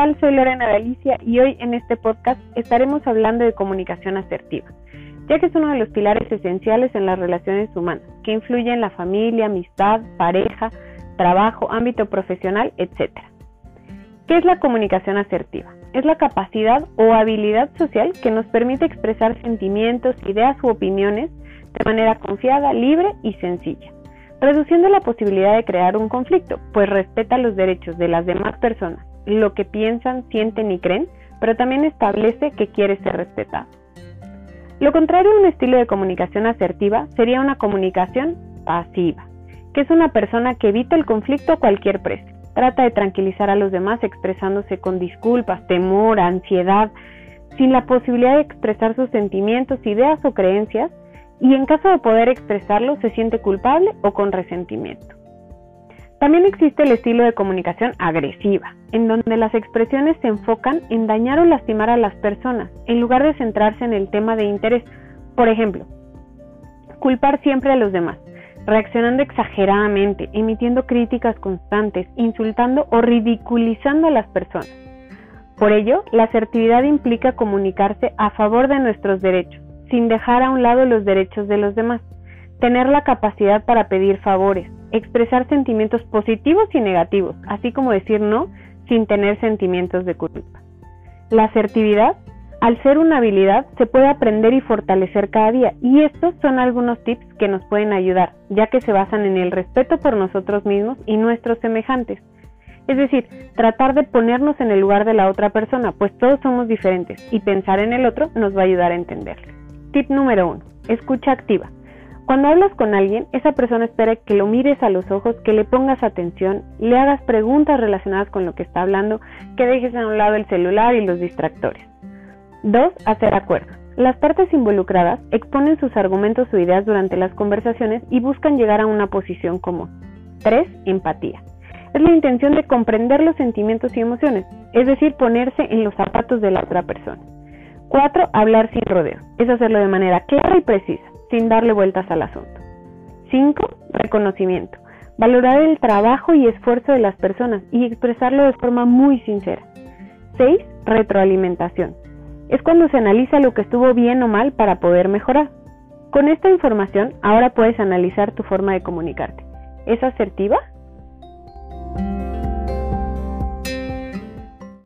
tal? Soy Lorena Galicia y hoy en este podcast estaremos hablando de comunicación asertiva, ya que es uno de los pilares esenciales en las relaciones humanas, que influye en la familia, amistad, pareja, trabajo, ámbito profesional, etc. ¿Qué es la comunicación asertiva? Es la capacidad o habilidad social que nos permite expresar sentimientos, ideas u opiniones de manera confiada, libre y sencilla reduciendo la posibilidad de crear un conflicto, pues respeta los derechos de las demás personas, lo que piensan, sienten y creen, pero también establece que quiere ser respetado. Lo contrario a un estilo de comunicación asertiva sería una comunicación pasiva, que es una persona que evita el conflicto a cualquier precio. Trata de tranquilizar a los demás expresándose con disculpas, temor, ansiedad, sin la posibilidad de expresar sus sentimientos, ideas o creencias, y en caso de poder expresarlo se siente culpable o con resentimiento. También existe el estilo de comunicación agresiva, en donde las expresiones se enfocan en dañar o lastimar a las personas, en lugar de centrarse en el tema de interés. Por ejemplo, culpar siempre a los demás, reaccionando exageradamente, emitiendo críticas constantes, insultando o ridiculizando a las personas. Por ello, la asertividad implica comunicarse a favor de nuestros derechos, sin dejar a un lado los derechos de los demás, tener la capacidad para pedir favores, expresar sentimientos positivos y negativos, así como decir no sin tener sentimientos de culpa. La asertividad, al ser una habilidad, se puede aprender y fortalecer cada día, y estos son algunos tips que nos pueden ayudar, ya que se basan en el respeto por nosotros mismos y nuestros semejantes. Es decir, tratar de ponernos en el lugar de la otra persona, pues todos somos diferentes, y pensar en el otro nos va a ayudar a entenderle. Tip número 1. Escucha activa. Cuando hablas con alguien, esa persona espera que lo mires a los ojos, que le pongas atención, le hagas preguntas relacionadas con lo que está hablando, que dejes a un lado el celular y los distractores. 2. Hacer acuerdos. Las partes involucradas exponen sus argumentos o ideas durante las conversaciones y buscan llegar a una posición común. 3. Empatía. Es la intención de comprender los sentimientos y emociones, es decir, ponerse en los zapatos de la otra persona. 4. Hablar sin rodeo. Es hacerlo de manera clara y precisa, sin darle vueltas al asunto. 5. Reconocimiento. Valorar el trabajo y esfuerzo de las personas y expresarlo de forma muy sincera. 6. Retroalimentación. Es cuando se analiza lo que estuvo bien o mal para poder mejorar. Con esta información, ahora puedes analizar tu forma de comunicarte. ¿Es asertiva?